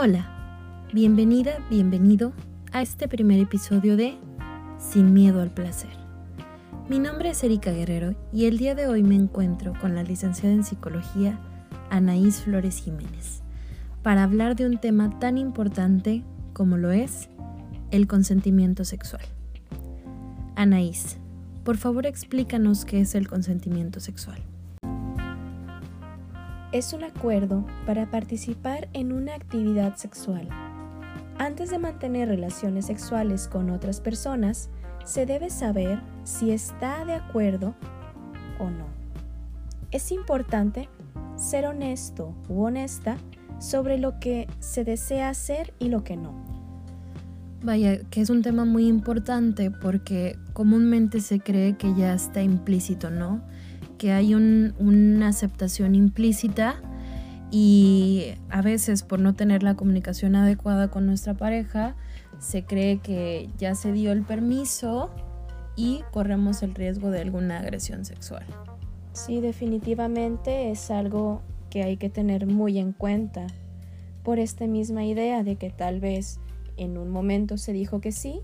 Hola, bienvenida, bienvenido a este primer episodio de Sin miedo al placer. Mi nombre es Erika Guerrero y el día de hoy me encuentro con la licenciada en psicología Anaís Flores Jiménez para hablar de un tema tan importante como lo es el consentimiento sexual. Anaís, por favor explícanos qué es el consentimiento sexual es un acuerdo para participar en una actividad sexual. Antes de mantener relaciones sexuales con otras personas, se debe saber si está de acuerdo o no. Es importante ser honesto u honesta sobre lo que se desea hacer y lo que no. Vaya, que es un tema muy importante porque comúnmente se cree que ya está implícito, ¿no? Que hay una aceptación implícita y a veces por no tener la comunicación adecuada con nuestra pareja, se cree que ya se dio el permiso y corremos el riesgo de alguna agresión sexual. Sí, definitivamente es algo que hay que tener muy en cuenta por esta misma idea de que tal vez en un momento se dijo que sí,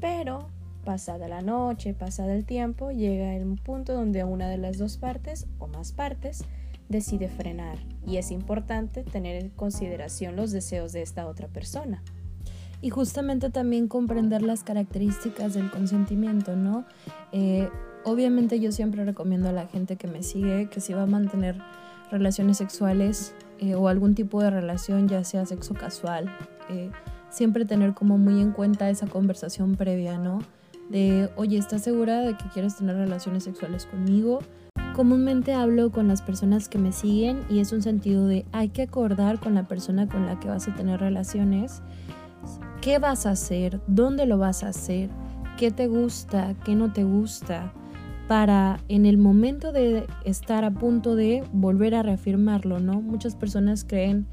pero Pasada la noche, pasada el tiempo, llega el punto donde una de las dos partes o más partes decide frenar y es importante tener en consideración los deseos de esta otra persona. Y justamente también comprender las características del consentimiento, ¿no? Eh, obviamente yo siempre recomiendo a la gente que me sigue que si va a mantener relaciones sexuales eh, o algún tipo de relación, ya sea sexo casual, eh, siempre tener como muy en cuenta esa conversación previa, ¿no? De, oye, ¿estás segura de que quieres tener relaciones sexuales conmigo? Comúnmente hablo con las personas que me siguen y es un sentido de hay que acordar con la persona con la que vas a tener relaciones qué vas a hacer, dónde lo vas a hacer, qué te gusta, qué no te gusta, para en el momento de estar a punto de volver a reafirmarlo, ¿no? Muchas personas creen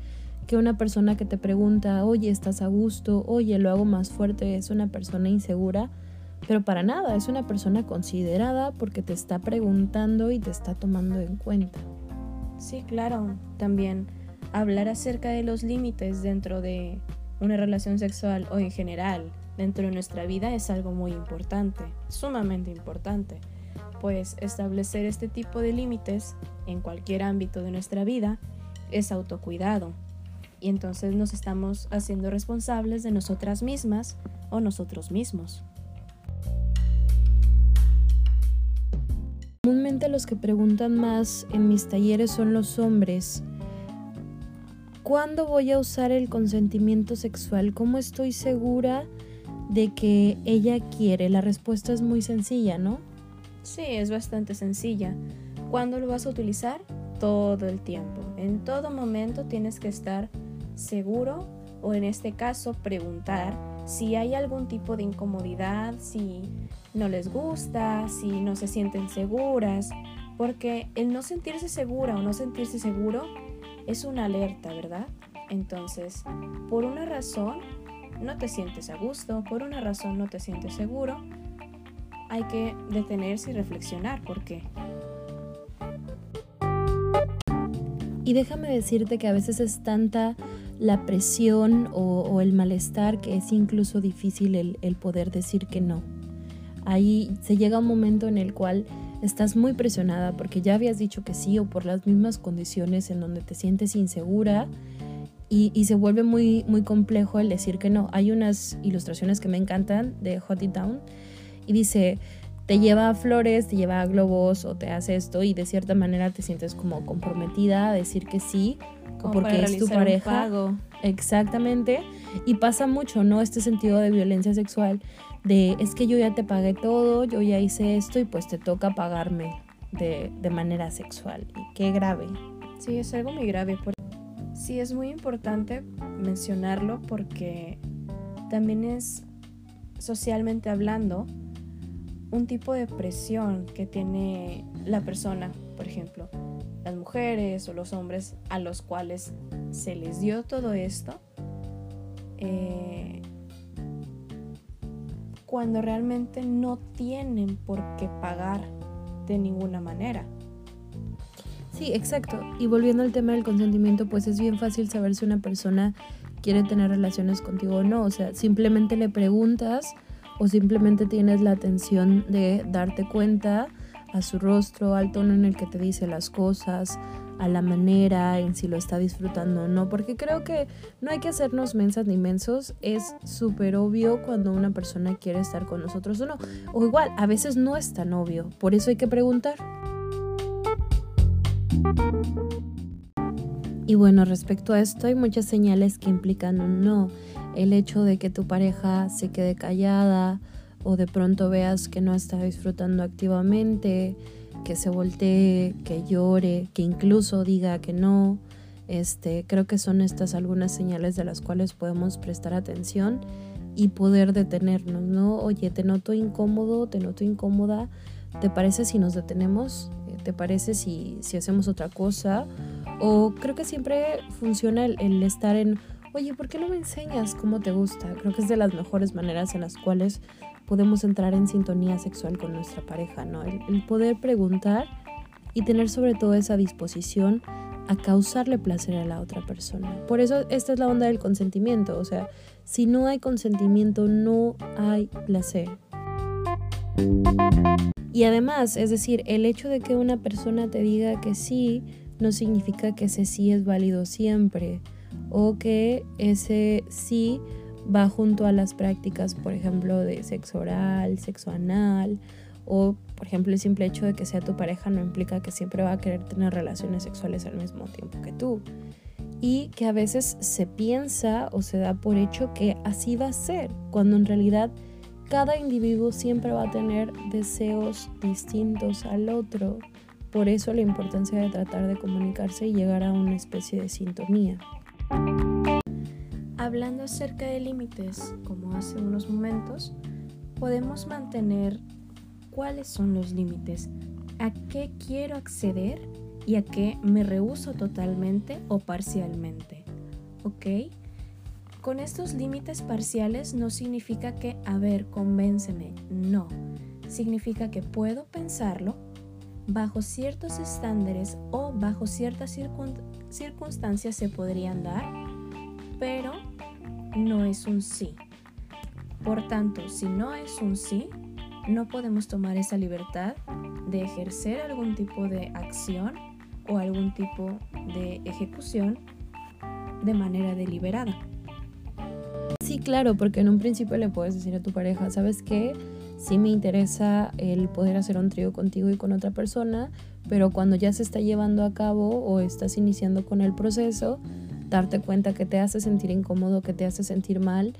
que una persona que te pregunta, oye, ¿estás a gusto? Oye, lo hago más fuerte, es una persona insegura pero para nada, es una persona considerada porque te está preguntando y te está tomando en cuenta. Sí, claro. También hablar acerca de los límites dentro de una relación sexual o en general dentro de nuestra vida es algo muy importante, sumamente importante, pues establecer este tipo de límites en cualquier ámbito de nuestra vida es autocuidado y entonces nos estamos haciendo responsables de nosotras mismas o nosotros mismos. Los que preguntan más en mis talleres son los hombres. ¿Cuándo voy a usar el consentimiento sexual? ¿Cómo estoy segura de que ella quiere? La respuesta es muy sencilla, ¿no? Sí, es bastante sencilla. ¿Cuándo lo vas a utilizar? Todo el tiempo. En todo momento tienes que estar seguro o en este caso preguntar si hay algún tipo de incomodidad, si no les gusta, si no se sienten seguras, porque el no sentirse segura o no sentirse seguro es una alerta, ¿verdad? Entonces, por una razón no te sientes a gusto, por una razón no te sientes seguro, hay que detenerse y reflexionar por qué. Y déjame decirte que a veces es tanta la presión o, el malestar que es incluso difícil el, poder decir que no. Ahí se llega un momento en el cual estás muy presionada porque ya habías dicho que sí o por las mismas condiciones en donde te sientes insegura y, se vuelve muy, muy complejo el decir que no. Hay unas ilustraciones que me encantan de Hot It Down y dice, te lleva a flores, te lleva a globos o te hace esto y de cierta manera te sientes como comprometida a decir que sí porque es tu pareja. Exactamente. Y pasa mucho, ¿no? Este sentido de violencia sexual, de es que yo ya te pagué todo, yo ya hice esto y pues te toca pagarme de, de manera sexual. Y qué grave. Sí, es algo muy grave. Sí, es muy importante mencionarlo porque también es socialmente hablando un tipo de presión que tiene la persona, por ejemplo las mujeres o los hombres a los cuales se les dio todo esto, eh, cuando realmente no tienen por qué pagar de ninguna manera. Sí, exacto. Y volviendo al tema del consentimiento, pues es bien fácil saber si una persona quiere tener relaciones contigo o no. O sea, simplemente le preguntas o simplemente tienes la atención de darte cuenta a su rostro, al tono en el que te dice las cosas, a la manera en si lo está disfrutando o no, porque creo que no hay que hacernos mensas ni mensos, es súper obvio cuando una persona quiere estar con nosotros o no, o igual, a veces no es tan obvio, por eso hay que preguntar. Y bueno, respecto a esto hay muchas señales que implican un no. El hecho de que tu pareja se quede callada o de pronto veas que no está disfrutando activamente, que se voltee, que llore, que incluso diga que no. Este, creo que son estas algunas señales de las cuales podemos prestar atención y poder detenernos, ¿no? Oye, te noto incómodo, te noto incómoda, ¿te parece si nos detenemos? ¿Te parece si, si hacemos otra cosa? O creo que siempre funciona el, el estar en, oye, ¿por qué no me enseñas cómo te gusta? Creo que es de las mejores maneras en las cuales podemos entrar en sintonía sexual con nuestra pareja, ¿no? El, poder preguntar y tener sobre todo esa disposición a causarle placer a la otra persona. Por eso esta es la onda del consentimiento, o sea, si no hay consentimiento no hay placer. Y además, es decir, el hecho de que una persona te diga que sí no significa que ese sí es válido siempre o que ese sí va junto a las prácticas, por ejemplo, de sexo oral, sexo anal, o por ejemplo el simple hecho de que sea tu pareja no implica que siempre va a querer tener relaciones sexuales al mismo tiempo que tú. Y que a veces se piensa o se da por hecho que así va a ser, cuando en realidad cada individuo siempre va a tener deseos distintos al otro. Por eso la importancia de tratar de comunicarse y llegar a una especie de sintonía. Hablando acerca de límites, como hace unos momentos, podemos mantener cuáles son los límites, a qué quiero acceder y a qué me rehuso totalmente o parcialmente. ¿Ok? Con estos límites parciales no significa que, a ver, convénceme, no. Significa que puedo pensarlo bajo ciertos estándares o bajo ciertas circunstancias se podrían dar, pero no es un sí. Por tanto, si no es un sí, no podemos tomar esa libertad de ejercer algún tipo de acción o algún tipo de ejecución de manera deliberada. Sí, claro, porque en un principio le puedes decir a tu pareja, ¿sabes qué? Sí me interesa el poder hacer un trío contigo y con otra persona, pero cuando ya se está llevando a cabo o estás iniciando con el proceso, darte cuenta que te hace sentir incómodo, que te hace sentir mal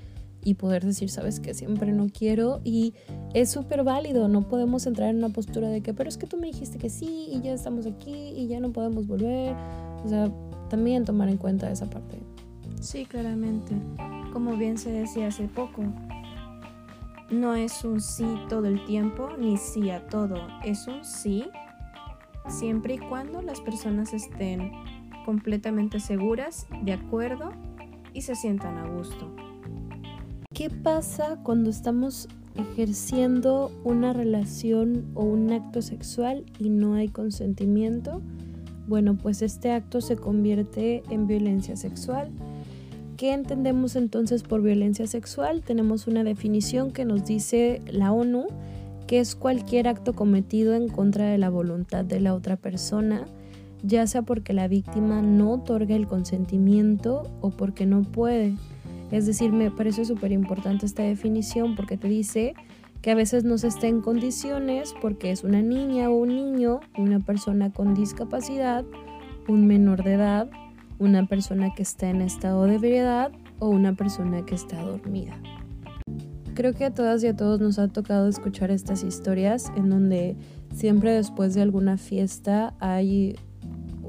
y poder decir, sabes que siempre no quiero y es súper válido, no podemos entrar en una postura de que, pero es que tú me dijiste que sí y ya estamos aquí y ya no podemos volver, o sea, también tomar en cuenta esa parte. Sí, claramente, como bien se decía hace poco, no es un sí todo el tiempo ni sí a todo, es un sí siempre y cuando las personas estén completamente seguras, de acuerdo y se sientan a gusto. ¿Qué pasa cuando estamos ejerciendo una relación o un acto sexual y no hay consentimiento? Bueno, pues este acto se convierte en violencia sexual. ¿Qué entendemos entonces por violencia sexual? Tenemos una definición que nos dice la ONU, que es cualquier acto cometido en contra de la voluntad de la otra persona ya sea porque la víctima no otorga el consentimiento o porque no puede. Es decir, me parece súper importante esta definición porque te dice que a veces no se está en condiciones porque es una niña o un niño, una persona con discapacidad, un menor de edad, una persona que está en estado de ebriedad o una persona que está dormida. Creo que a todas y a todos nos ha tocado escuchar estas historias en donde siempre después de alguna fiesta hay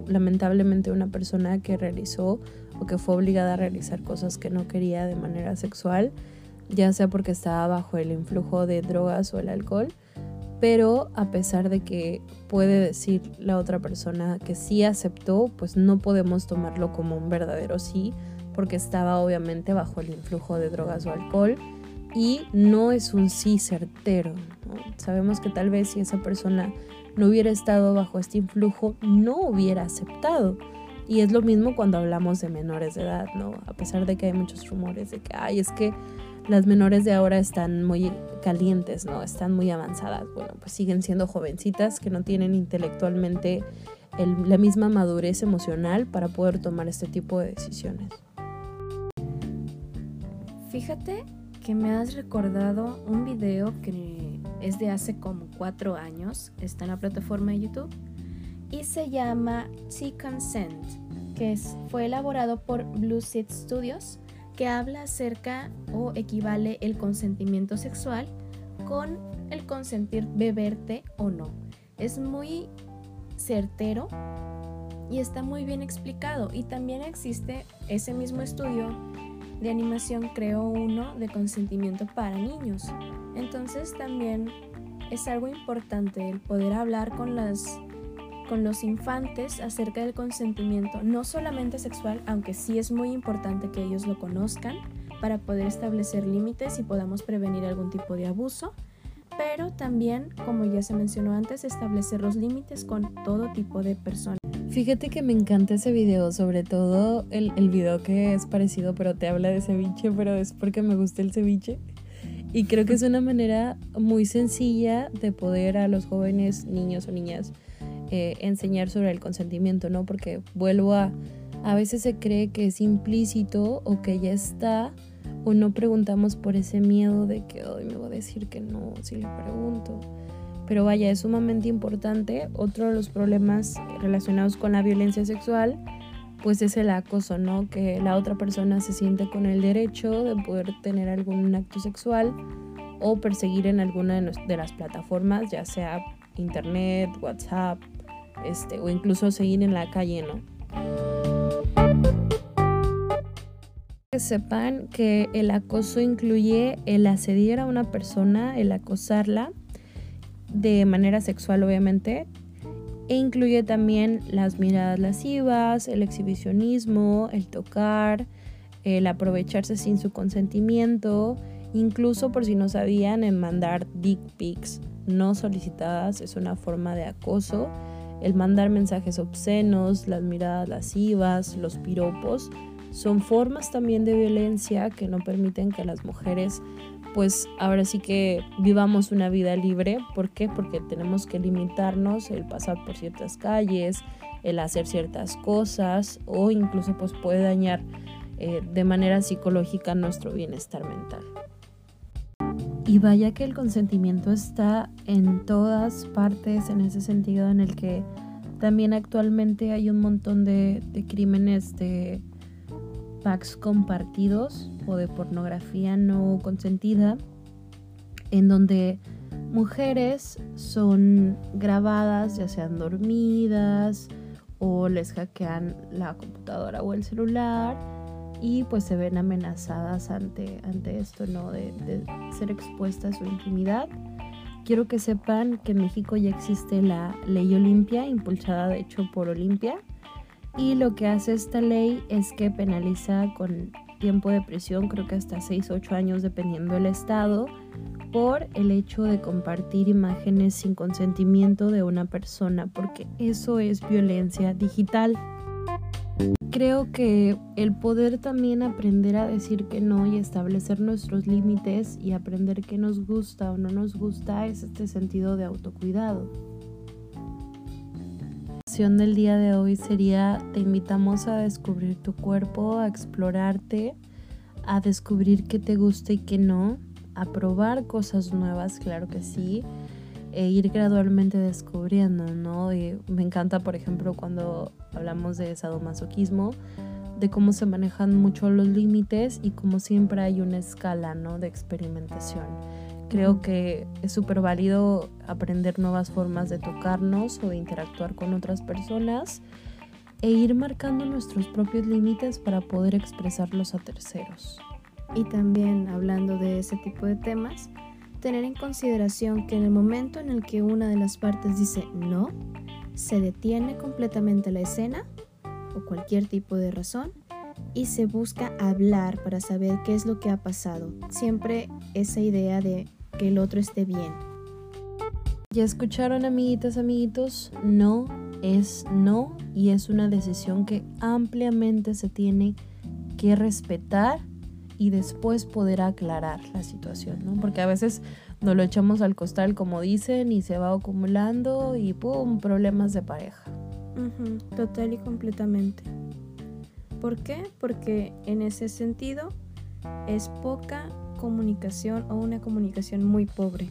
lamentablemente una persona que realizó o que fue obligada a realizar cosas que no quería de manera sexual, ya sea porque estaba bajo el influjo de drogas o el alcohol, pero a pesar de que puede decir la otra persona que sí aceptó, pues no podemos tomarlo como un verdadero sí, porque estaba obviamente bajo el influjo de drogas o alcohol y no es un sí certero. Sabemos que tal vez si esa persona no hubiera estado bajo este influjo, no hubiera aceptado. Y es lo mismo cuando hablamos de menores de edad, ¿no? A pesar de que hay muchos rumores de que, ay, es que las menores de ahora están muy calientes, ¿no? Están muy avanzadas. Bueno, pues siguen siendo jovencitas que no tienen intelectualmente la misma madurez emocional para poder tomar este tipo de decisiones. Fíjate que me has recordado un video que es de hace como cuatro años, está en la plataforma de YouTube y se llama T-Consent, que fue elaborado por Blue Seed Studios, que habla acerca o equivale el consentimiento sexual con el consentir beberte o no. Es muy certero y está muy bien explicado. Y también existe ese mismo estudio de animación, creo uno, de consentimiento para niños. Entonces también es algo importante el poder hablar con las con los infantes acerca del consentimiento, no solamente sexual, aunque sí es muy importante que ellos lo conozcan para poder establecer límites y podamos prevenir algún tipo de abuso, pero también, como ya se mencionó antes, establecer los límites con todo tipo de personas. Fíjate que me encanta ese video, sobre todo el, el video que es parecido, pero te habla de ceviche, pero es porque me gusta el ceviche. Y creo que es una manera muy sencilla de poder a los jóvenes, niños o niñas, eh, enseñar sobre el consentimiento, ¿no? Porque vuelvo a, a veces se cree que es implícito o que ya está, o no preguntamos por ese miedo de que hoy me va a decir que no si le pregunto. Pero vaya, es sumamente importante. Otro de los problemas relacionados con la violencia sexual, pues es el acoso, ¿no? Que la otra persona se siente con el derecho de poder tener algún acto sexual o perseguir en alguna de las plataformas, ya sea internet, WhatsApp, este, o incluso seguir en la calle, ¿no? Que sepan que el acoso incluye el asediar a una persona, el acosarla de manera sexual obviamente, e incluye también las miradas lascivas, el exhibicionismo, el tocar, el aprovecharse sin su consentimiento, incluso por si no sabían, en mandar dick pics no solicitadas es una forma de acoso el mandar mensajes obscenos, las miradas lascivas, los piropos, son formas también de violencia que no permiten que las mujeres pues ahora sí que vivamos una vida libre. ¿Por qué? Porque tenemos que limitarnos el pasar por ciertas calles, el hacer ciertas cosas o incluso pues puede dañar eh, de manera psicológica nuestro bienestar mental. Y vaya que el consentimiento está en todas partes en ese sentido en el que también actualmente hay un montón de, crímenes de packs compartidos o de pornografía no consentida en donde mujeres son grabadas ya sean dormidas o les hackean la computadora o el celular y pues se ven amenazadas ante, ante esto, ¿no? De, ser expuestas a su intimidad. Quiero que sepan que en México ya existe la ley Olimpia, impulsada de hecho por Olimpia, y lo que hace esta ley es que penaliza con tiempo de prisión, creo que hasta 6 o 8 años dependiendo del estado, por el hecho de compartir imágenes sin consentimiento de una persona, porque eso es violencia digital creo que el poder también aprender a decir que no y establecer nuestros límites y aprender qué nos gusta o no nos gusta es este sentido de autocuidado. Acción del día de hoy sería te invitamos a descubrir tu cuerpo, a explorarte, a descubrir qué te gusta y qué no, a probar cosas nuevas, claro que sí e ir gradualmente descubriendo, ¿no? Me encanta, por ejemplo, cuando hablamos de sadomasoquismo, de cómo se manejan mucho los límites y como siempre hay una escala, ¿no? De experimentación. Creo que es súper válido aprender nuevas formas de tocarnos o de interactuar con otras personas e ir marcando nuestros propios límites para poder expresarlos a terceros. Y también hablando de ese tipo de temas, tener en consideración que en el momento en el que una de las partes dice no, se detiene completamente la escena o cualquier tipo de razón y se busca hablar para saber qué es lo que ha pasado. Siempre esa idea de que el otro esté bien. Ya escucharon, amiguitas, amiguitos, no es no y es una decisión que ampliamente se tiene que respetar y después poder aclarar la situación, ¿no? Porque a veces nos lo echamos al costal, como dicen, y se va acumulando y ¡pum! problemas de pareja. total y completamente. ¿Por qué? Porque en ese sentido es poca comunicación o una comunicación muy pobre.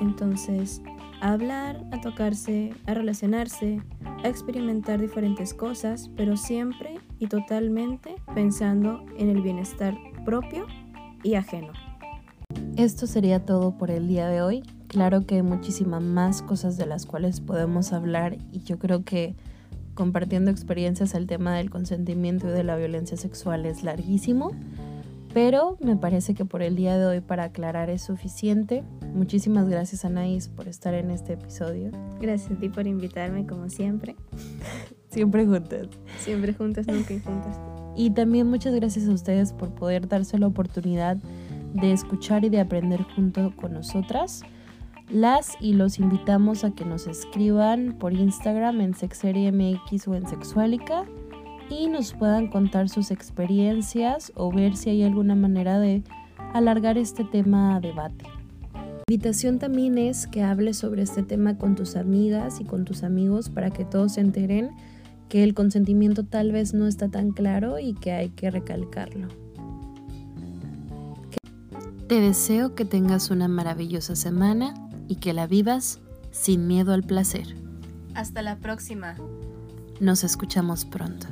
Entonces, a hablar, a tocarse, a relacionarse, a experimentar diferentes cosas, pero siempre y totalmente pensando en el bienestar propio y ajeno. Esto sería todo por el día de hoy. Claro que hay muchísimas más cosas de las cuales podemos hablar y yo creo que compartiendo experiencias al tema del consentimiento y de la violencia sexual es larguísimo, pero me parece que por el día de hoy para aclarar es suficiente. Muchísimas gracias Anaís por estar en este episodio. Gracias a ti por invitarme como siempre. siempre juntas. Siempre juntas, nunca juntas. Y también muchas gracias a ustedes por poder darse la oportunidad de escuchar y de aprender junto con nosotras. Las y los invitamos a que nos escriban por Instagram en SexeriemX o en Sexualica y nos puedan contar sus experiencias o ver si hay alguna manera de alargar este tema a debate. La invitación también es que hables sobre este tema con tus amigas y con tus amigos para que todos se enteren que el consentimiento tal vez no está tan claro y que hay que recalcarlo. Te deseo que tengas una maravillosa semana y que la vivas sin miedo al placer. Hasta la próxima. Nos escuchamos pronto.